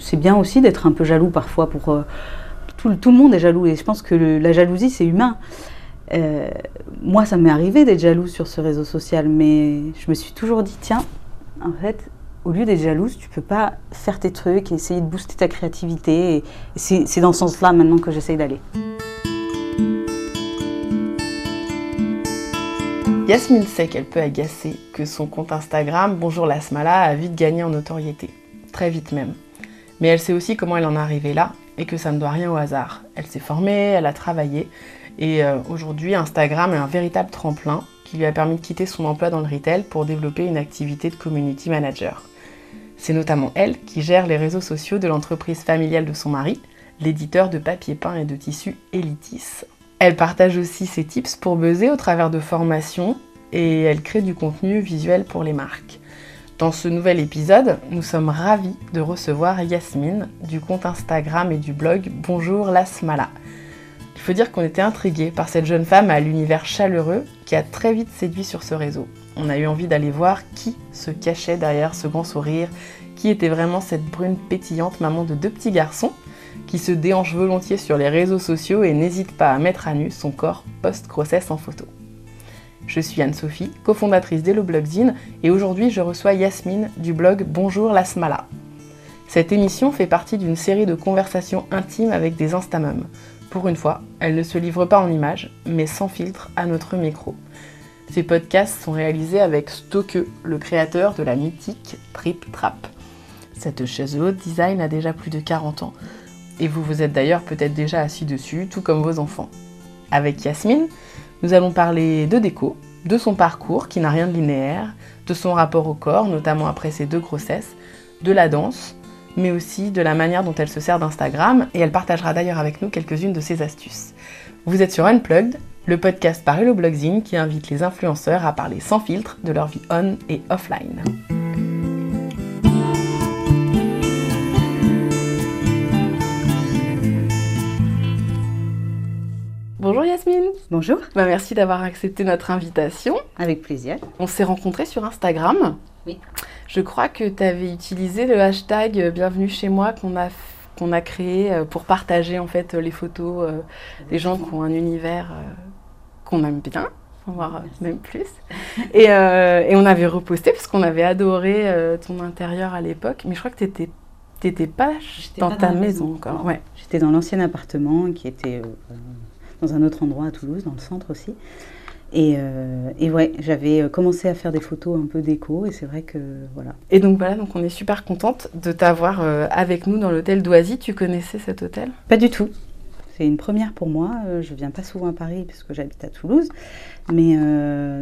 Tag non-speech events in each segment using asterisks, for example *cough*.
c'est bien aussi d'être un peu jaloux parfois pour... Euh, tout, le monde est jaloux et je pense que la jalousie, c'est humain. Euh, moi, ça m'est arrivé d'être jaloux sur ce réseau social, mais je me suis toujours dit, tiens, en fait, au lieu d'être jalouse, tu peux pas faire tes trucs et essayer de booster ta créativité. Et c'est dans ce sens-là maintenant que j'essaye d'aller. Yasmine sait qu'elle peut agacer, que son compte Instagram Bonjour la Smala a vite gagné en notoriété. Très vite même. Mais elle sait aussi comment elle en est arrivée là et que ça ne doit rien au hasard. Elle s'est formée, elle a travaillé et euh, aujourd'hui Instagram est un véritable tremplin qui lui a permis de quitter son emploi dans le retail pour développer une activité de community manager. C'est notamment elle qui gère les réseaux sociaux de l'entreprise familiale de son mari, l'éditeur de papier peint et de tissus Elitis. Elle partage aussi ses tips pour buzzer au travers de formations et elle crée du contenu visuel pour les marques. Dans ce nouvel épisode, nous sommes ravis de recevoir Yasmine du compte Instagram et du blog Bonjour la Smala. Il faut dire qu'on était intrigués par cette jeune femme à l'univers chaleureux qui a très vite séduit sur ce réseau. On a eu envie d'aller voir qui se cachait derrière ce grand sourire, qui était vraiment cette brune pétillante maman de deux petits garçons qui se déhanche volontiers sur les réseaux sociaux et n'hésite pas à mettre à nu son corps post-grossesse en photo. Je suis Anne-Sophie, cofondatrice d'Hello Blogzine, et aujourd'hui je reçois Yasmine du blog Bonjour la Smala. Cette émission fait partie d'une série de conversations intimes avec des instamums. Pour une fois, elle ne se livre pas en images, mais sans filtre à notre micro. Ces podcasts sont réalisés avec Stoke, le créateur de la mythique Trip Trap. Cette chaise haute design a déjà plus de 40 ans, et vous vous êtes d'ailleurs peut-être déjà assis dessus, tout comme vos enfants. Avec Yasmine, nous allons parler de déco, de son parcours qui n'a rien de linéaire, de son rapport au corps, notamment après ses deux grossesses, de la danse, mais aussi de la manière dont elle se sert d'Instagram, et elle partagera d'ailleurs avec nous quelques-unes de ses astuces. Vous êtes sur Unplugged, le podcast par Hello Blogzine qui invite les influenceurs à parler sans filtre de leur vie on et offline. Bonjour Yasmine. Bonjour. Bah, merci d'avoir accepté notre invitation. Avec plaisir. On s'est rencontrés sur Instagram. Oui. Je crois que tu avais utilisé le hashtag Bienvenue chez moi qu'on a, qu'on a créé euh, pour partager en fait les photos euh, des gens qui ont un univers euh, qu'on aime bien, voire même plus. Et, et, on avait reposté parce qu'on avait adoré ton intérieur à l'époque. Mais je crois que tu étais T'étais pas dans ta maison, encore. Ouais. J'étais dans l'ancien appartement qui était dans un autre endroit à Toulouse, dans le centre aussi. Et, euh, et ouais, j'avais euh, commencé à faire des photos un peu déco et c'est vrai que voilà. Et donc voilà, donc on est super contente de t'avoir euh, avec nous dans l'hôtel d'Oisy. Tu connaissais cet hôtel? Pas du tout. C'est une première pour moi. Je viens pas souvent à Paris puisque j'habite à Toulouse, mais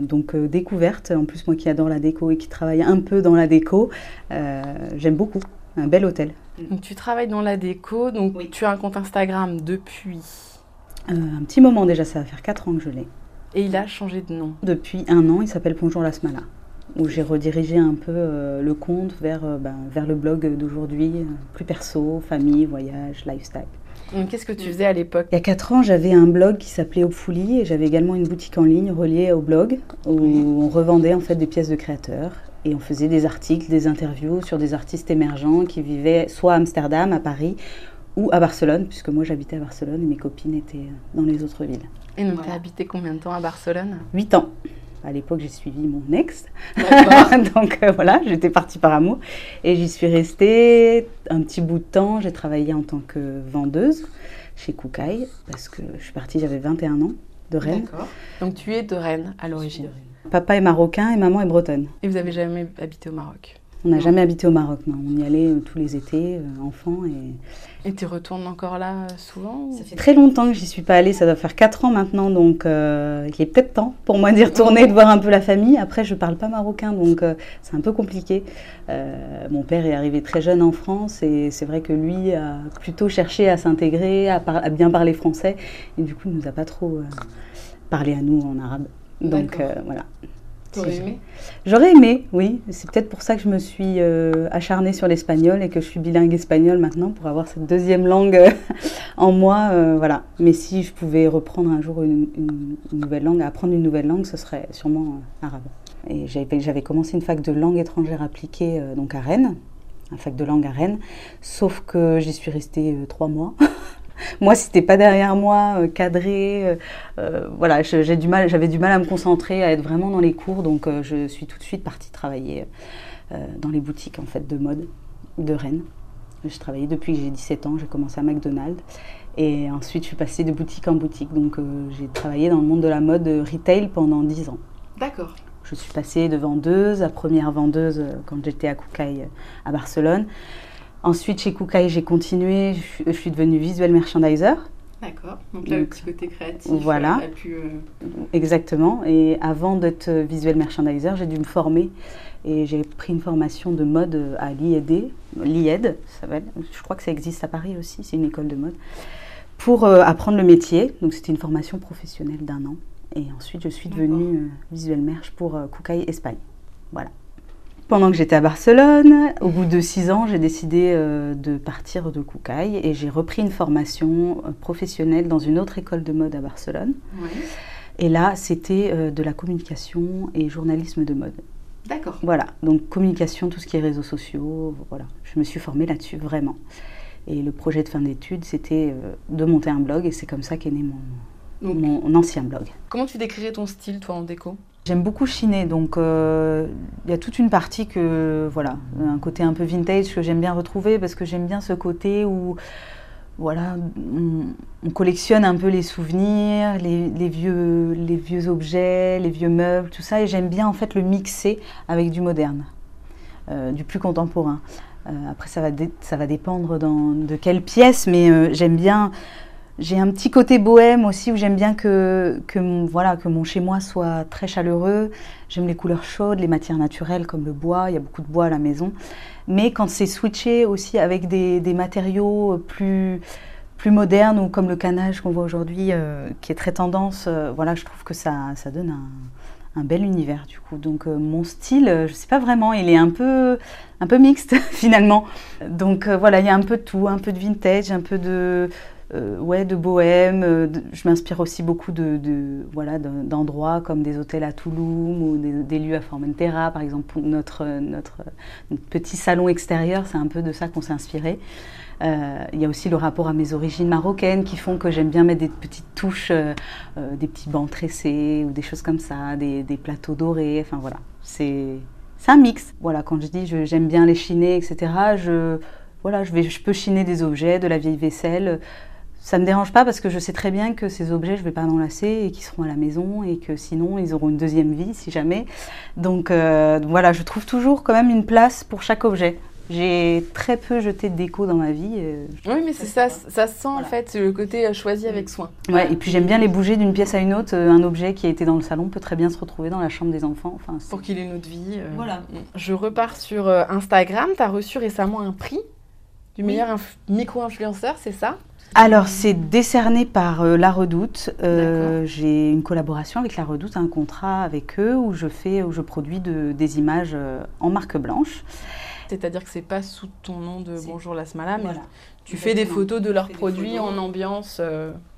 donc découverte. En plus moi qui adore la déco et qui travaille un peu dans la déco, j'aime beaucoup. Un bel hôtel. Donc tu travailles dans la déco, donc tu as un compte Instagram depuis euh, un petit moment déjà, ça va faire 4 ans que je l'ai. Et il a changé de nom Depuis un an, il s'appelle Bonjour la Smala, où j'ai redirigé un peu euh, le compte vers, euh, ben, vers le blog d'aujourd'hui, plus perso, famille, voyage, lifestyle. Qu'est-ce que tu faisais à l'époque? Il y a 4 ans, j'avais un blog qui s'appelait Opfouli et j'avais également une boutique en ligne reliée au blog où on revendait en fait des pièces de créateurs et on faisait des articles, des interviews sur des artistes émergents qui vivaient soit à Amsterdam, à Paris ou à Barcelone, puisque moi j'habitais à Barcelone et mes copines étaient dans les autres villes. Et donc tu as habité combien de temps à Barcelone? Huit ans. À l'époque, j'ai suivi mon ex. *laughs* donc euh, voilà, j'étais partie par amour. Et j'y suis restée un petit bout de temps. J'ai travaillé en tant que vendeuse chez Koukaï, parce que je suis partie, j'avais 21 ans, de Rennes. D'accord. Donc tu es de Rennes à l'origine Papa est marocain et maman est bretonne. Et vous avez jamais habité au Maroc? On n'a jamais habité au Maroc, non. On y allait euh, tous les étés, euh, enfants. Et et tu retournes encore là euh, souvent Ça fait très longtemps que j'y suis pas allée, ça doit faire 4 ans maintenant, donc euh, il est peut-être temps pour moi d'y retourner, de voir un peu la famille. Après, je parle pas marocain, donc euh, c'est un peu compliqué. mon père est arrivé très jeune en France et c'est vrai que lui a plutôt cherché à s'intégrer, à, bien parler français, et du coup, il nous a pas trop parlé à nous en arabe. Donc voilà. T'aurais aimé J'aurais aimé, oui. C'est peut-être pour ça que je me suis euh, acharnée sur l'espagnol et que je suis bilingue espagnol maintenant pour avoir cette deuxième langue euh, en moi. Euh, voilà. Mais si je pouvais reprendre un jour une, nouvelle langue, apprendre une nouvelle langue, ce serait sûrement arabe. Et j'avais commencé une fac de langue étrangère appliquée donc à Rennes. un fac de langue à Rennes. Sauf que j'y suis restée trois mois. *laughs* *laughs* moi, c'était pas derrière moi, cadré. voilà, j'ai du mal, j'avais du mal à me concentrer, à être vraiment dans les cours. Donc, je suis tout de suite partie travailler dans les boutiques en fait de mode de Rennes. Je travaillais depuis que j'ai 17 ans, j'ai commencé à McDonald's. Et ensuite, je suis passée de boutique en boutique. Donc, euh, j'ai travaillé dans le monde de la mode retail pendant 10 ans. D'accord. Je suis passée de vendeuse à première vendeuse euh, quand j'étais à Koukaï euh, à Barcelone. Ensuite, chez Koukaï, j'ai continué. Je suis devenue visual merchandiser. D'accord. Donc là, le petit côté créatif. Voilà. Exactement. Et avant d'être visual merchandiser, j'ai dû me former et j'ai pris une formation de mode à l'IED, l'IED, je crois que ça existe à Paris aussi, c'est une école de mode, pour euh, apprendre le métier. Donc c'était une formation professionnelle d'un an. Et ensuite, je suis devenue euh, visuelle merch pour euh, Espagne. Voilà. Pendant que j'étais à Barcelone, au bout de six ans, j'ai décidé euh, de partir de Koukaï et j'ai repris une formation professionnelle dans une autre école de mode à Barcelone. Et là, c'était de la communication et journalisme de mode. D'accord. Voilà, donc communication, tout ce qui est réseaux sociaux, voilà. Je me suis formée là-dessus, vraiment. Et le projet de fin d'études, c'était euh, de monter un blog, et c'est comme ça qu'est né mon, mon, ancien blog. Comment tu décrirais ton style, toi, en déco? J'aime beaucoup chiner, donc euh, il y a toute une partie que, voilà, un côté un peu vintage que j'aime bien retrouver, parce que j'aime bien ce côté où voilà, on, collectionne un peu les souvenirs, les, vieux, les vieux objets, les vieux meubles, tout ça, et j'aime bien en fait le mixer avec du moderne, euh, du plus contemporain. Euh, après, ça va, ça va dépendre de quelle pièce, mais j'aime bien. J'ai un petit côté bohème aussi où j'aime bien que, mon, voilà, que mon chez-moi soit très chaleureux. J'aime les couleurs chaudes, les matières naturelles comme le bois. Il y a beaucoup de bois à la maison mais quand c'est switché aussi avec des, matériaux plus, plus modernes ou comme le canage qu'on voit aujourd'hui, euh, qui est très tendance, euh, voilà, je trouve que ça, ça donne un, un bel univers du coup. Donc euh, mon style, je ne sais pas vraiment, il est un peu, un peu mixte *laughs* finalement. Donc voilà, il y a un peu de tout, un peu de vintage, un peu de euh, ouais, de bohème. Euh, je m'inspire aussi beaucoup de, voilà, d'endroits comme des hôtels à Toulouse ou des, lieux à Formentera, par exemple. Notre, notre, petit salon extérieur, c'est un peu de ça qu'on s'est inspiré. Euh, il y a aussi le rapport à mes origines marocaines qui font que j'aime bien mettre des petites touches, des petits bancs tressés ou des choses comme ça, des, plateaux dorés. Enfin voilà, c'est un mix. Voilà, quand je dis j'aime bien les chiner, etc., je, voilà, je, vais, je peux chiner des objets, de la vieille vaisselle, ça ne me dérange pas parce que je sais très bien que ces objets, je ne vais pas m'enlacer et qu'ils seront à la maison et que sinon, ils auront une deuxième vie si jamais. Donc euh, voilà, je trouve toujours quand même une place pour chaque objet. J'ai très peu jeté de déco dans ma vie. Euh, oui, mais c'est ça, ça sent en fait le côté euh, choisi avec soin. Ouais, et puis j'aime bien les bouger d'une pièce à une autre. Un objet qui a été dans le salon peut très bien se retrouver dans la chambre des enfants. Enfin, pour qu'il ait une autre vie. Voilà. Je repars sur Instagram. Tu as reçu récemment un prix du meilleur micro-influenceur, c'est ça? Alors, c'est décerné par euh, La Redoute. Euh, j'ai une collaboration avec La Redoute, un contrat avec eux où je fais, où je produis des images euh, en marque blanche. C'est-à-dire que c'est pas sous ton nom de Bonjour la Smala, mais tu fais des photos de leurs produits en ambiance.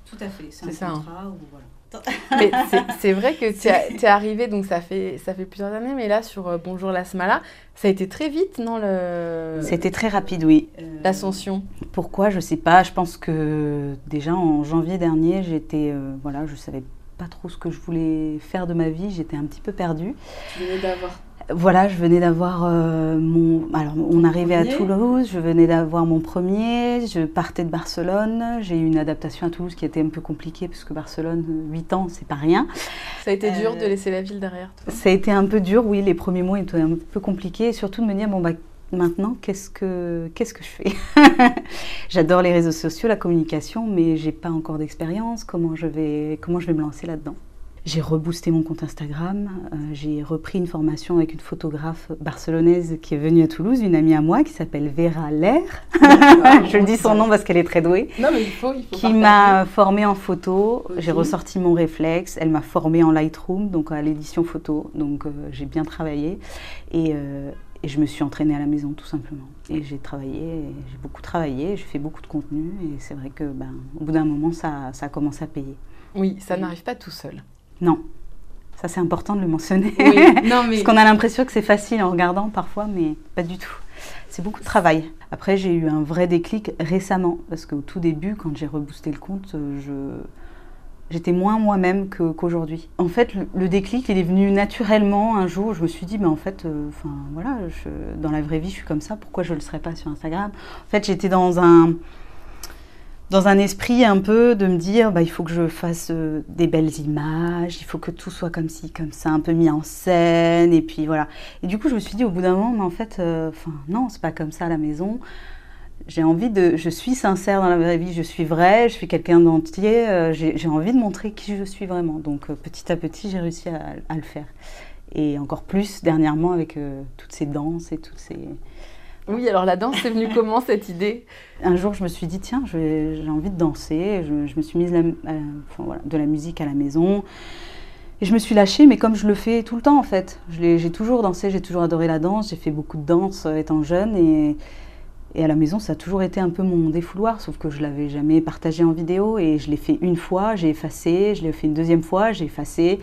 Tout à fait, c'est un hein. contrat voilà. *laughs* mais c'est vrai que tu *laughs* es, arrivé, donc ça fait, ça fait plusieurs années, mais là sur euh, Bonjour la Smala, ça a été très vite, non le... C'était très rapide, oui. L'ascension. Pourquoi Je sais pas. Je pense que déjà en janvier dernier, j'étais, euh, voilà, je savais pas trop ce que je voulais faire de ma vie. J'étais un petit peu perdue. Tu venais d'avoir voilà, je venais d'avoir euh, mon. Alors, on arrivait à Toulouse, je venais d'avoir mon premier, je partais de Barcelone. J'ai eu une adaptation à Toulouse qui était un peu compliquée, parce que Barcelone, 8 ans, c'est pas rien. Ça a été dur de euh, laisser la ville derrière toi Ça a été un peu dur, oui, les premiers mois étaient un peu compliqués, et surtout de me dire, bon, bah, maintenant, qu'est-ce que, qu'est-ce que je fais *laughs* J'adore les réseaux sociaux, la communication, mais j'ai pas encore d'expérience. Comment, je vais, comment je vais me lancer là-dedans? J'ai reboosté mon compte Instagram, euh, j'ai repris une formation avec une photographe barcelonaise qui est venue à Toulouse, une amie à moi qui s'appelle Vera Lair. *laughs* je dis son nom parce qu'elle est très douée. Non, mais il faut, il faut Qui m'a formée en photo. J'ai ressorti mon réflexe. Elle m'a formée en Lightroom, donc à l'édition photo. Donc euh, j'ai bien travaillé. Et, euh, et, je me suis entraînée à la maison tout simplement. Et j'ai travaillé, j'ai beaucoup travaillé, j'ai fait beaucoup de contenu. Et c'est vrai que ben, au bout d'un moment, ça, ça a commencé à payer. Oui, ça n'arrive pas tout seul. Non. Ça, c'est important de le mentionner. Oui, non, *laughs* mais... Parce qu'on a l'impression que c'est facile en regardant parfois, mais pas du tout. c'est beaucoup de travail. Après, j'ai eu un vrai déclic récemment, parce qu'au tout début, quand j'ai reboosté le compte, je j'étais moins moi-même qu'aujourd'hui. en fait, le, déclic, il est venu naturellement un jour. Je me suis dit, mais en fait, euh, enfin voilà, dans la vraie vie, je suis comme ça. Pourquoi je ne le serais pas sur Instagram? En fait, j'étais dans un dans un esprit un peu de me dire, bah, il faut que je fasse euh, des belles images, il faut que tout soit comme ci, comme ça, un peu mis en scène, et puis voilà. Et du coup, je me suis dit au bout d'un moment, mais en fait, euh, enfin non, c'est pas comme ça à la maison j'ai envie de. Je suis sincère dans la vraie vie, je suis vraie, je suis quelqu'un d'entier, euh, j'ai envie de montrer qui je suis vraiment. Donc euh, petit à petit, j'ai réussi à, le faire. Et encore plus dernièrement avec euh, toutes ces danses et toutes ces. Oui, alors la danse, c'est venu *laughs* comment cette idée? Un jour, je me suis dit, tiens, j'ai envie de danser. Je, me suis mise de la musique à la maison. Et je me suis lâchée, mais comme je le fais tout le temps en fait. J'ai toujours dansé, j'ai toujours adoré la danse, j'ai fait beaucoup de danse étant jeune. Et, et à la maison, ça a toujours été un peu mon défouloir, sauf que je l'avais jamais partagé en vidéo et je l'ai fait une fois, j'ai effacé, je l'ai fait une deuxième fois, j'ai effacé,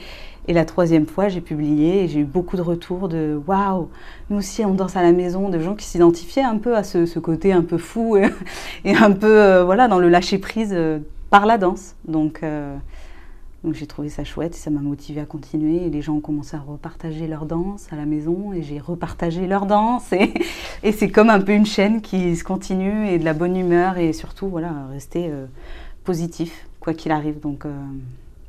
et la troisième fois, j'ai publié et j'ai eu beaucoup de retours de waouh, nous aussi on danse à la maison, de gens qui s'identifiaient un peu à ce, côté un peu fou *laughs* et, un peu euh, voilà dans le lâcher prise euh, par la danse. Donc euh, donc j'ai trouvé ça chouette et ça m'a motivé à continuer. Et les gens ont commencé à repartager leur danse à la maison et j'ai repartagé leur danse. Et, et c'est comme un peu une chaîne qui se continue et de la bonne humeur et surtout voilà, rester euh, positif quoi qu'il arrive. Donc euh,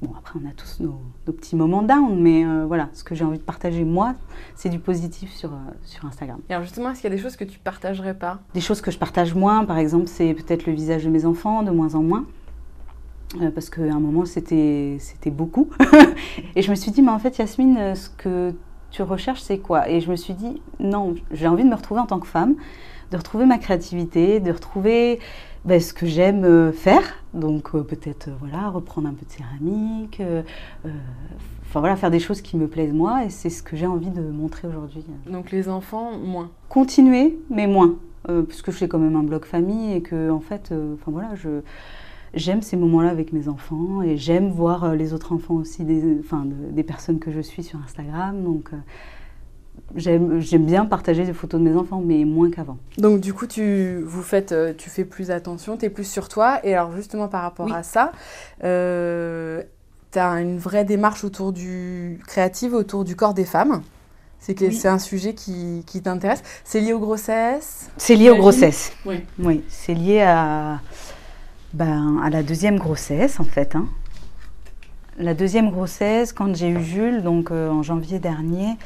bon, après on a tous nos, petits moments down, mais euh, voilà, ce que j'ai envie de partager moi, c'est du positif sur, sur Instagram. Et alors justement, est-ce qu'il y a des choses que tu partagerais pas? Des choses que je partage moins, par exemple, c'est peut-être le visage de mes enfants, de moins en moins. Euh, parce qu'à un moment c'était beaucoup. *laughs* et je me suis dit, mais en fait Yasmine, euh, ce que tu recherches c'est quoi? Et je me suis dit, non, j'ai envie de me retrouver en tant que femme, de retrouver ma créativité, de retrouver ben, ce que j'aime euh, faire. Donc peut-être voilà, reprendre un peu de céramique, enfin voilà, faire des choses qui me plaisent moi. Et c'est ce que j'ai envie de montrer aujourd'hui. Donc les enfants, moins Continuer, mais moins. puisque je fais quand même un blog famille et que en fait, enfin voilà, je j'aime ces moments-là avec mes enfants et j'aime voir euh, les autres enfants aussi, des, enfin, des personnes que je suis sur Instagram. Donc, euh, j'aime bien partager des photos de mes enfants, mais moins qu'avant. Donc du coup, tu, vous faites, euh, tu fais plus attention, tu es plus sur toi. Et alors justement par rapport à ça, euh, tu as une vraie démarche autour du créative, autour du corps des femmes. C'est que c'est un sujet qui, qui t'intéresse. C'est lié aux grossesses? C'est lié aux grossesses. Oui. Oui, c'est lié à ben, À la deuxième grossesse, en fait. Hein. La deuxième grossesse, quand j'ai eu Jules, donc euh, en janvier dernier,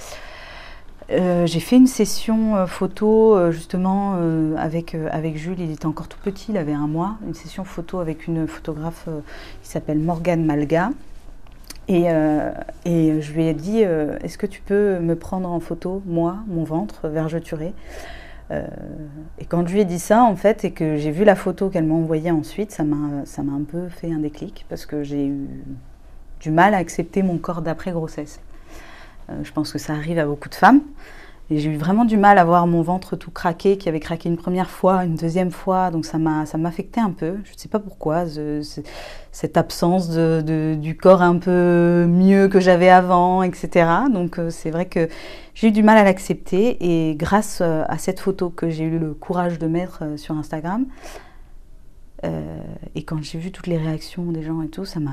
euh, j'ai fait une session euh, photo justement avec, avec Jules. Il était encore tout petit, il avait un mois. Une session photo avec une photographe qui s'appelle Morgane Malga. Et, et, je lui ai dit Est-ce que tu peux me prendre en photo, moi, mon ventre, vergeturé? Et quand je lui ai dit ça, en fait, et que j'ai vu la photo qu'elle m'a envoyée ensuite, ça m'a, ça m'a un peu fait un déclic parce que j'ai eu du mal à accepter mon corps d'après grossesse. Euh, je pense que ça arrive à beaucoup de femmes. Et j'ai eu vraiment du mal à voir mon ventre tout craqué, qui avait craqué une première fois, une deuxième fois, donc ça m'a ça m'affectait un peu. Je ne sais pas pourquoi, cette absence du corps un peu mieux que j'avais avant, etc. Donc euh, c'est vrai que j'ai eu du mal à l'accepter et grâce euh, à cette photo que j'ai eu le courage de mettre euh, sur Instagram, et quand j'ai vu toutes les réactions des gens et tout, ça m'a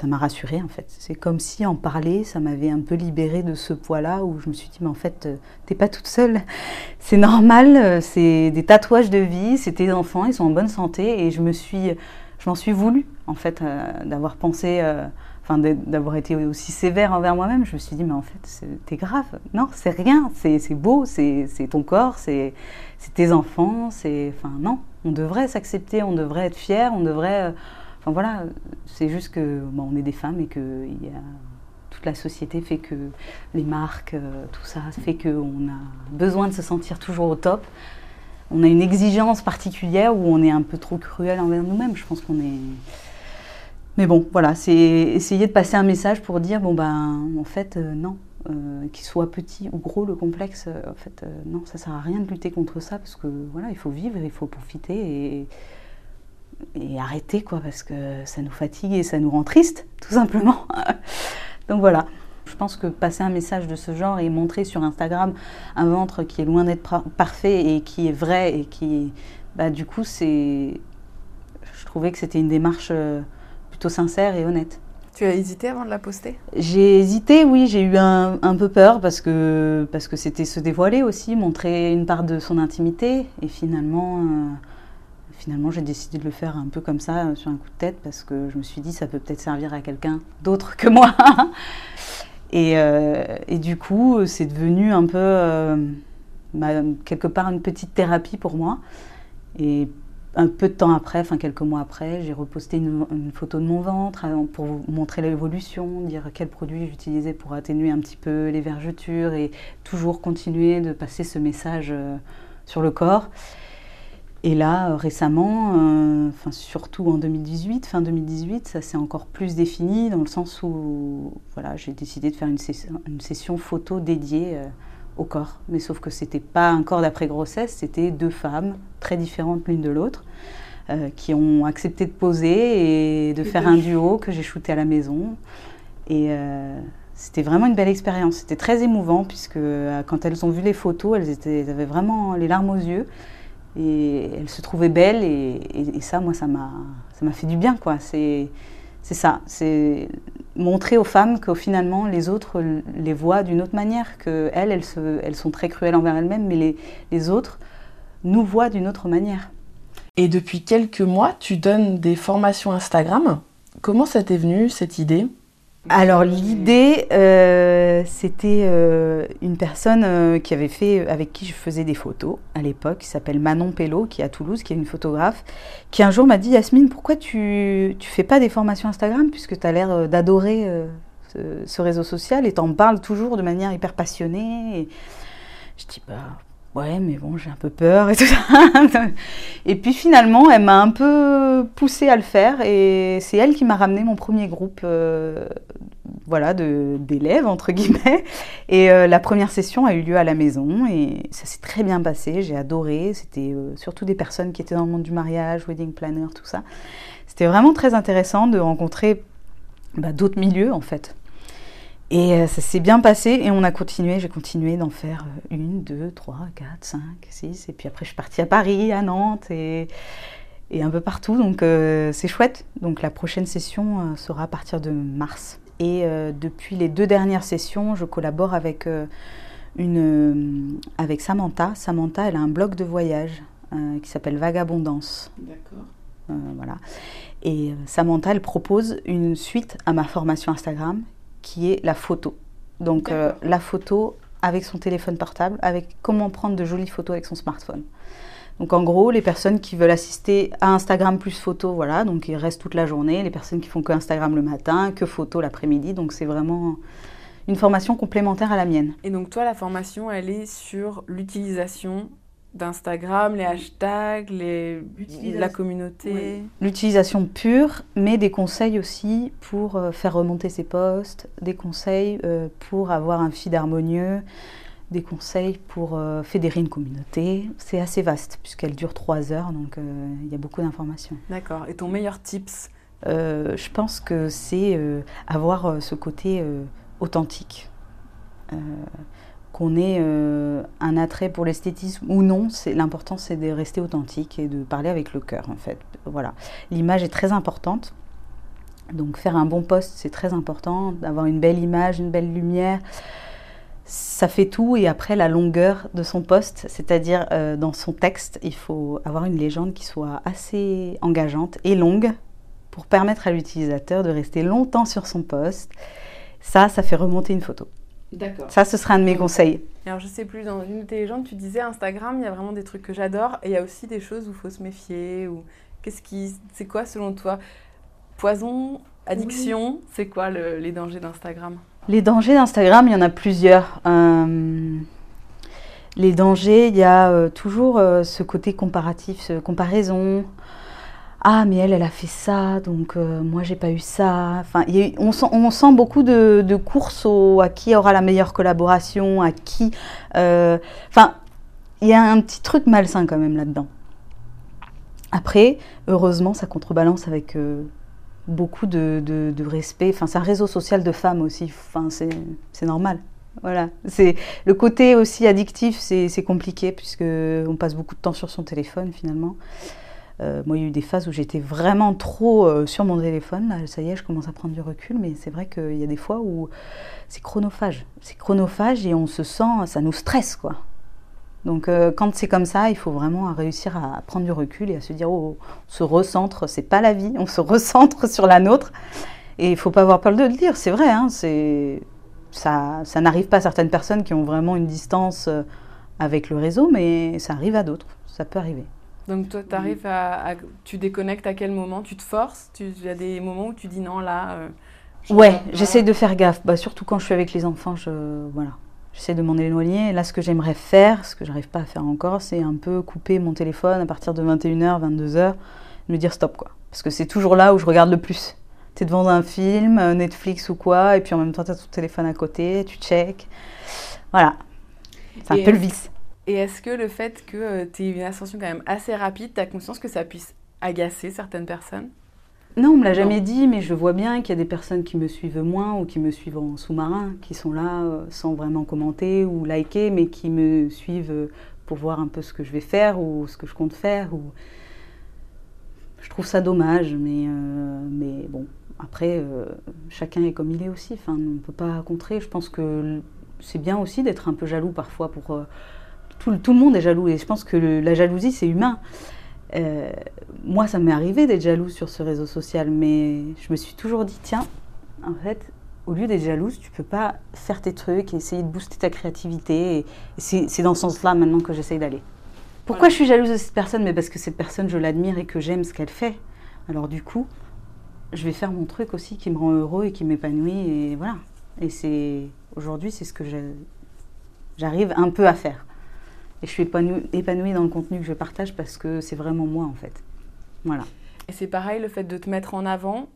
ça m'a rassurée en fait. C'est comme si en parler, ça m'avait un peu libérée de ce poids-là où je me suis dit, mais en fait, euh, t'es pas toute seule. *laughs* C'est normal, euh, c'est des tatouages de vie, c'est tes enfants, ils sont en bonne santé et je me suis, je m'en suis voulu en fait euh, d'avoir pensé, enfin d'avoir été aussi sévère envers moi-même. Je me suis dit, mais en fait, t'es grave. Non, c'est rien, c'est beau, c'est ton corps, c'est tes enfants, c'est, enfin non, on devrait s'accepter, on devrait être fier, on devrait Enfin voilà, c'est juste que bon, on est des femmes et que toute la société fait que les marques, euh, tout ça fait qu'on a besoin de se sentir toujours au top. On a une exigence particulière où on est un peu trop cruel envers nous-mêmes. Je pense qu'on est. Mais bon, voilà, c'est essayer de passer un message pour dire bon ben en fait euh, non, euh, qu'il soit petit ou gros le complexe, en fait non, ça sert à rien de lutter contre ça parce que voilà, il faut vivre, il faut profiter et et arrêter, quoi, parce que ça nous fatigue et ça nous rend triste, tout simplement. *laughs* Donc voilà. Je pense que passer un message de ce genre et montrer sur Instagram un ventre qui est loin d'être parfait et qui est vrai et qui, bah, du coup, c'est, je trouvais que c'était une démarche euh, plutôt sincère et honnête. Tu as hésité avant de la poster? J'ai hésité, oui, j'ai eu un, peu peur parce que parce que c'était se dévoiler aussi, montrer une part de son intimité et finalement. Euh, finalement, j'ai décidé de le faire un peu comme ça, sur un coup de tête, parce que je me suis dit, ça peut peut-être servir à quelqu'un d'autre que moi. *laughs* et, euh, et, du coup, c'est devenu un peu, euh, quelque part, une petite thérapie pour moi. Et un peu de temps après, enfin quelques mois après, j'ai reposté une, photo de mon ventre euh, pour vous montrer l'évolution, dire quel produit j'utilisais pour atténuer un petit peu les vergetures et toujours continuer de passer ce message sur le corps. Et là, euh, récemment, euh, enfin, surtout en 2018, fin 2018, ça s'est encore plus défini dans le sens où voilà, j'ai décidé de faire une session, une session photo dédiée euh, au corps. Mais sauf que c'était pas un corps d'après grossesse, c'était deux femmes très différentes l'une de l'autre qui ont accepté de poser et de faire un duo que j'ai shooté à la maison. Et c'était vraiment une belle expérience. C'était très émouvant puisque quand elles ont vu les photos, elles, étaient, elles avaient vraiment les larmes aux yeux. Et elle se trouvait belle et, ça, moi, ça m'a, ça m'a fait du bien, quoi. C'est, c'est ça, c'est montrer aux femmes que finalement les autres les voient d'une autre manière, que elles, elles, sont très cruelles envers elles-mêmes, mais les, les autres nous voient d'une autre manière. Et depuis quelques mois, tu donnes des formations Instagram. Comment ça t'est venu cette idée? Alors l'idée, euh, c'était euh, une personne euh, qui avait fait, avec qui je faisais des photos à l'époque, qui s'appelle Manon Pello, qui est à Toulouse, qui est une photographe, qui un jour m'a dit Yasmine, pourquoi tu ne fais pas des formations Instagram puisque tu as l'air d'adorer ce, réseau social et t'en parles toujours de manière hyper passionnée. Je dis bah ouais, mais bon, j'ai un peu peur et tout ça. *laughs* et puis finalement, elle m'a un peu poussée à le faire et c'est elle qui m'a ramené mon premier groupe euh, voilà, d'élèves, entre guillemets. Et euh, la première session a eu lieu à la maison et ça s'est très bien passé, j'ai adoré. C'était euh, surtout des personnes qui étaient dans le monde du mariage, wedding planner, tout ça. C'était vraiment très intéressant de rencontrer bah, d'autres milieux en fait. Et euh, ça s'est bien passé et on a continué, j'ai continué d'en faire euh, une, deux, trois, quatre, cinq, six. Et puis après, je suis partie à Paris, à Nantes et, et un peu partout. Donc euh, c'est chouette. Donc la prochaine session sera à partir de mars. Et depuis les deux dernières sessions, je collabore avec, une, avec Samantha. Samantha, elle a un blog de voyage qui s'appelle Vagabondance. D'accord. voilà. Et Samantha, elle propose une suite à ma formation Instagram qui est la photo. Donc euh, la photo avec son téléphone portable, avec comment prendre de jolies photos avec son smartphone. Donc en gros, les personnes qui veulent assister à Instagram plus photo, voilà, donc ils restent toute la journée. Les personnes qui font que Instagram le matin, que photo l'après-midi, donc c'est vraiment une formation complémentaire à la mienne. Et donc toi, la formation, elle est sur l'utilisation d'Instagram, les hashtags, les... la communauté. L'utilisation pure, mais des conseils aussi pour euh, faire remonter ses posts, des conseils euh, pour avoir un feed harmonieux, des conseils pour euh, fédérer une communauté. C'est assez vaste puisqu'elle dure trois heures, donc il y a beaucoup d'informations. D'accord. Et ton meilleur tips? Je pense que c'est avoir ce côté authentique qu'on ait euh, un attrait pour l'esthétisme ou non, l'important c'est de rester authentique et de parler avec le cœur en fait. Voilà, l'image est très importante. Donc faire un bon poste, c'est très important, d'avoir une belle image, une belle lumière. Ça fait tout et après la longueur de son poste, c'est-à-dire euh, dans son texte, il faut avoir une légende qui soit assez engageante et longue pour permettre à l'utilisateur de rester longtemps sur son poste. Ça, ça fait remonter une photo. D'accord. Ça, ce sera un de mes conseils. Alors, je sais plus, dans une de tes légendes, tu disais Instagram, il y a vraiment des trucs que j'adore, et il y a aussi des choses où il faut se méfier, ou qu'est-ce qui, c'est quoi selon toi? Poison, addiction, c'est quoi les dangers d'Instagram? Les dangers d'Instagram, il y en a plusieurs. Euh, les dangers, il y a euh, toujours euh, ce côté comparatif, ce comparaison ah mais elle elle a fait ça donc euh, moi j'ai pas eu ça enfin on, sent, on, sent, beaucoup de, courses à qui aura la meilleure collaboration à qui euh, enfin il y a un petit truc malsain quand même là dedans après heureusement ça contrebalance avec euh, beaucoup de, de, respect. Enfin, c'est un réseau social de femmes aussi. Enfin, c'est normal. Voilà. C'est le côté aussi addictif, c'est compliqué puisque on passe beaucoup de temps sur son téléphone finalement. Euh, moi, il y a eu des phases où j'étais vraiment trop euh, sur mon téléphone. Là, ça y est, je commence à prendre du recul, mais c'est vrai qu'il y a des fois où c'est chronophage. C'est chronophage et on se sent, ça nous stresse, quoi. Donc euh, quand c'est comme ça, il faut vraiment réussir à prendre du recul et à se dire oh, on se recentre, c'est pas la vie, on se recentre sur la nôtre. Et il faut pas avoir peur de le dire, c'est vrai, hein, ça, ça n'arrive pas à certaines personnes qui ont vraiment une distance avec le réseau, mais ça arrive à d'autres, ça peut arriver. Donc toi, tu arrives à, Tu déconnectes à quel moment? Tu te forces? Il y a des moments où tu dis non, là... Euh, ouais, j'essaie de faire gaffe, bah, surtout quand je suis avec les enfants, je... Voilà. J'essaie de m'en éloigner. Là, ce que j'aimerais faire, ce que j'arrive pas à faire encore, c'est un peu couper mon téléphone à partir de 21h, 22h, me dire stop, quoi. Parce que c'est toujours là où je regarde le plus. Tu es devant un film, euh, Netflix ou quoi, et puis en même temps, tu as ton téléphone à côté, tu check. Voilà. C'est un peu le vice. Et est-ce que le fait que euh, tu aies une ascension quand même assez rapide, tu as conscience que ça puisse agacer certaines personnes? Non, on me l'a jamais dit, mais je vois bien qu'il y a des personnes qui me suivent moins ou qui me suivent en sous-marin, qui sont là euh, sans vraiment commenter ou liker, mais qui me suivent euh, pour voir un peu ce que je vais faire ou ce que je compte faire. Ou... Je trouve ça dommage, mais, euh, mais bon, après, chacun est comme il est aussi. Enfin, on ne peut pas contrer. Je pense que c'est bien aussi d'être un peu jaloux parfois. Pour, tout, tout, le monde est jaloux et je pense que la jalousie, c'est humain. Euh, moi, ça m'est arrivé d'être jalouse sur ce réseau social, mais je me suis toujours dit, tiens, en fait, au lieu d'être jalouse, tu peux pas faire tes trucs et essayer de booster ta créativité. Et c'est dans ce sens-là maintenant que j'essaye d'aller. Pourquoi je suis jalouse de cette personne? Mais parce que cette personne, je l'admire et que j'aime ce qu'elle fait. Alors du coup, je vais faire mon truc aussi qui me rend heureux et qui m'épanouit. Et voilà. Et c'est aujourd'hui, c'est ce que j'arrive un peu à faire. Et je suis épanouie, dans le contenu que je partage parce que c'est vraiment moi en fait. Voilà. Et c'est pareil, le fait de te mettre en avant,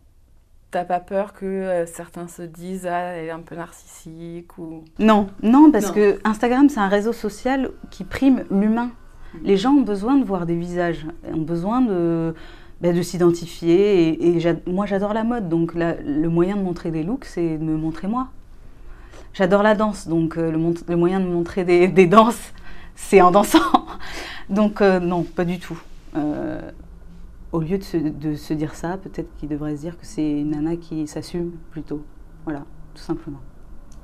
t'as pas peur que euh, certains se disent ah elle est un peu narcissique ou non non parce que Instagram c'est un réseau social qui prime l'humain mm. les gens ont besoin de voir des visages ont besoin de bah, de s'identifier et, moi j'adore la mode donc le moyen de montrer des looks c'est de me montrer moi j'adore la danse donc euh, le, moyen de montrer des, des danses c'est en dansant. *laughs* Donc euh, non, pas du tout. Euh, au lieu de se, dire ça, peut-être qu'il devrait se dire que c'est une nana qui s'assume plutôt. Voilà, tout simplement.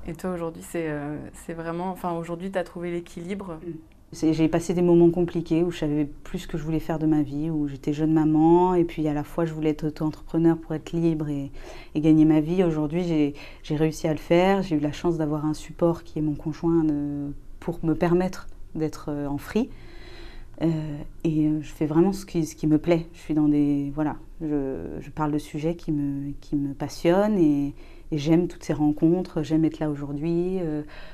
Et toi aujourd'hui, c'est euh, vraiment... Enfin aujourd'hui, tu as trouvé l'équilibre? Mm. J'ai passé des moments compliqués où je savais plus ce que je voulais faire de ma vie, où j'étais jeune maman et puis à la fois je voulais être auto-entrepreneur pour être libre et, et gagner ma vie. Aujourd'hui, j'ai réussi à le faire. J'ai eu la chance d'avoir un support qui est mon conjoint pour me permettre d'être euh, en free. Euh, et euh, je fais vraiment ce qui, ce qui me plaît. Je suis dans des. Voilà, je, je parle de sujets qui me, qui me passionnent et, j'aime toutes ces rencontres, j'aime être là aujourd'hui.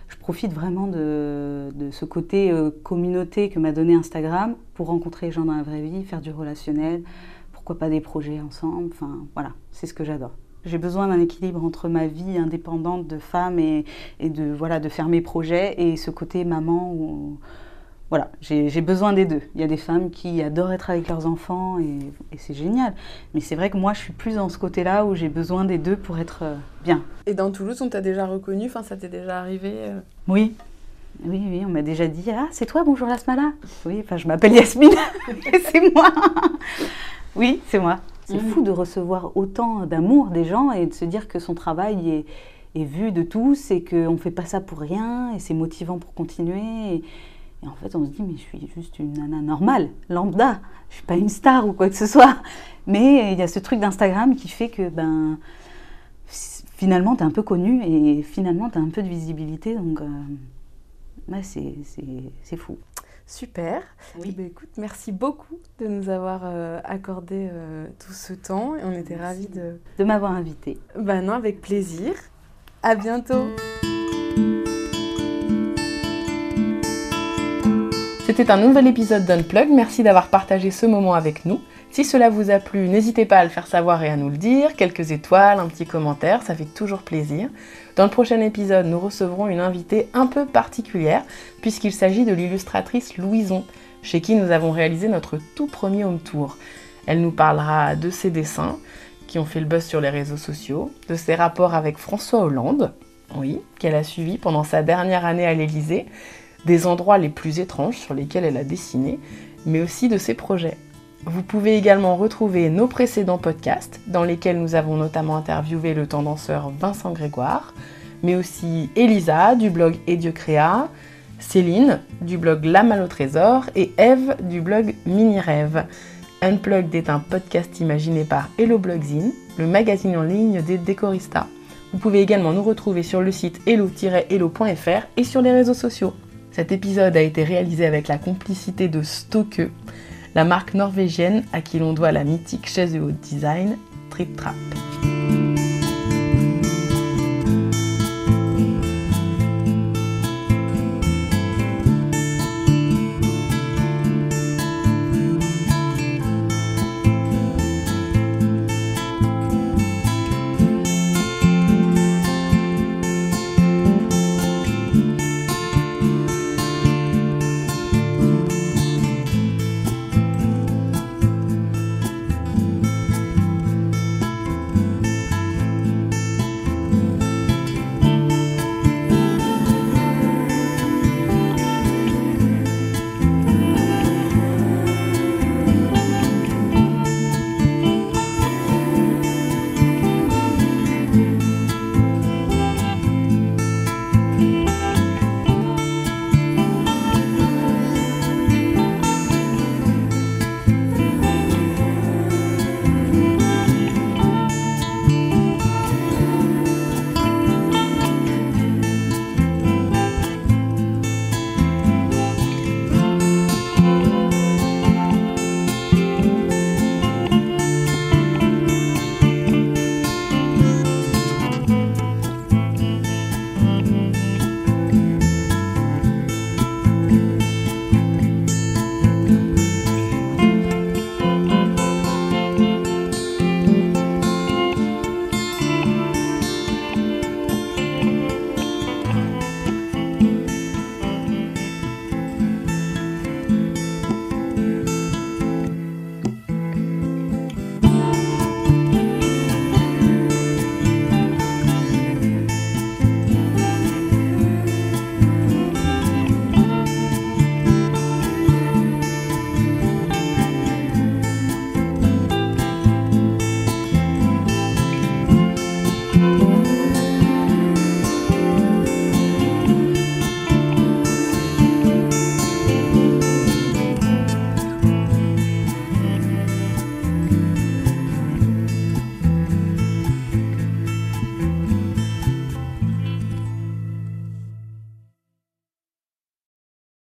je profite vraiment de, de ce côté communauté que m'a donné Instagram pour rencontrer les gens dans la vraie vie, faire du relationnel, pourquoi pas des projets ensemble. Enfin, voilà, c'est ce que j'adore. J'ai besoin d'un équilibre entre ma vie indépendante de femme et, de, voilà, de faire mes projets et ce côté maman où, voilà, j'ai besoin des deux. Il y a des femmes qui adorent être avec leurs enfants et, c'est génial. Mais c'est vrai que moi, je suis plus dans ce côté-là où j'ai besoin des deux pour être euh, bien. Et dans Toulouse, on t'a déjà reconnu Enfin, ça t'est déjà arrivé euh? Oui. Oui, oui, on m'a déjà dit Ah, c'est toi, bonjour Lasmala Oui, enfin, je m'appelle Yasmine, *laughs* c'est moi Oui, c'est moi. C'est fou de recevoir autant d'amour des gens et de se dire que son travail est, vu de tous et qu'on ne fait pas ça pour rien et c'est motivant pour continuer. Et, en fait, on se dit, mais je suis juste une nana normale, lambda. Je ne suis pas une star ou quoi que ce soit. Mais il y a ce truc d'Instagram qui fait que ben, finalement, tu es un peu connu et finalement, tu as un peu de visibilité. Donc, euh, c'est fou. Super. Oui. Eh ben, écoute, merci beaucoup de nous avoir euh, accordé euh, tout ce temps et on était ravis de... De m'avoir invité. Ben non, avec plaisir. À bientôt. C'était un nouvel épisode d'Unplug. Merci d'avoir partagé ce moment avec nous. Si cela vous a plu, n'hésitez pas à le faire savoir et à nous le dire. Quelques étoiles, un petit commentaire, ça fait toujours plaisir. Dans le prochain épisode, nous recevrons une invitée un peu particulière, puisqu'il s'agit de l'illustratrice Louison, chez qui nous avons réalisé notre tout premier home tour. Elle nous parlera de ses dessins qui ont fait le buzz sur les réseaux sociaux, de ses rapports avec François Hollande, oui, qu'elle a suivi pendant sa dernière année à l'Élysée, des endroits les plus étranges sur lesquels elle a dessiné, mais aussi de ses projets. Vous pouvez également retrouver nos précédents podcasts, dans lesquels nous avons notamment interviewé le tendanceur Vincent Grégoire, mais aussi Elisa du blog Créa, Céline du blog La Malle Trésor et Eve du blog Mini Rêve. Unplugged est un podcast imaginé par Hello Blogzine, le magazine en ligne des décoristas. Vous pouvez également nous retrouver sur le site hello-hello.fr et sur les réseaux sociaux. Cet épisode a été réalisé avec la complicité de Stoke, la marque norvégienne à qui l'on doit la mythique chaise de haut design Trip Trap.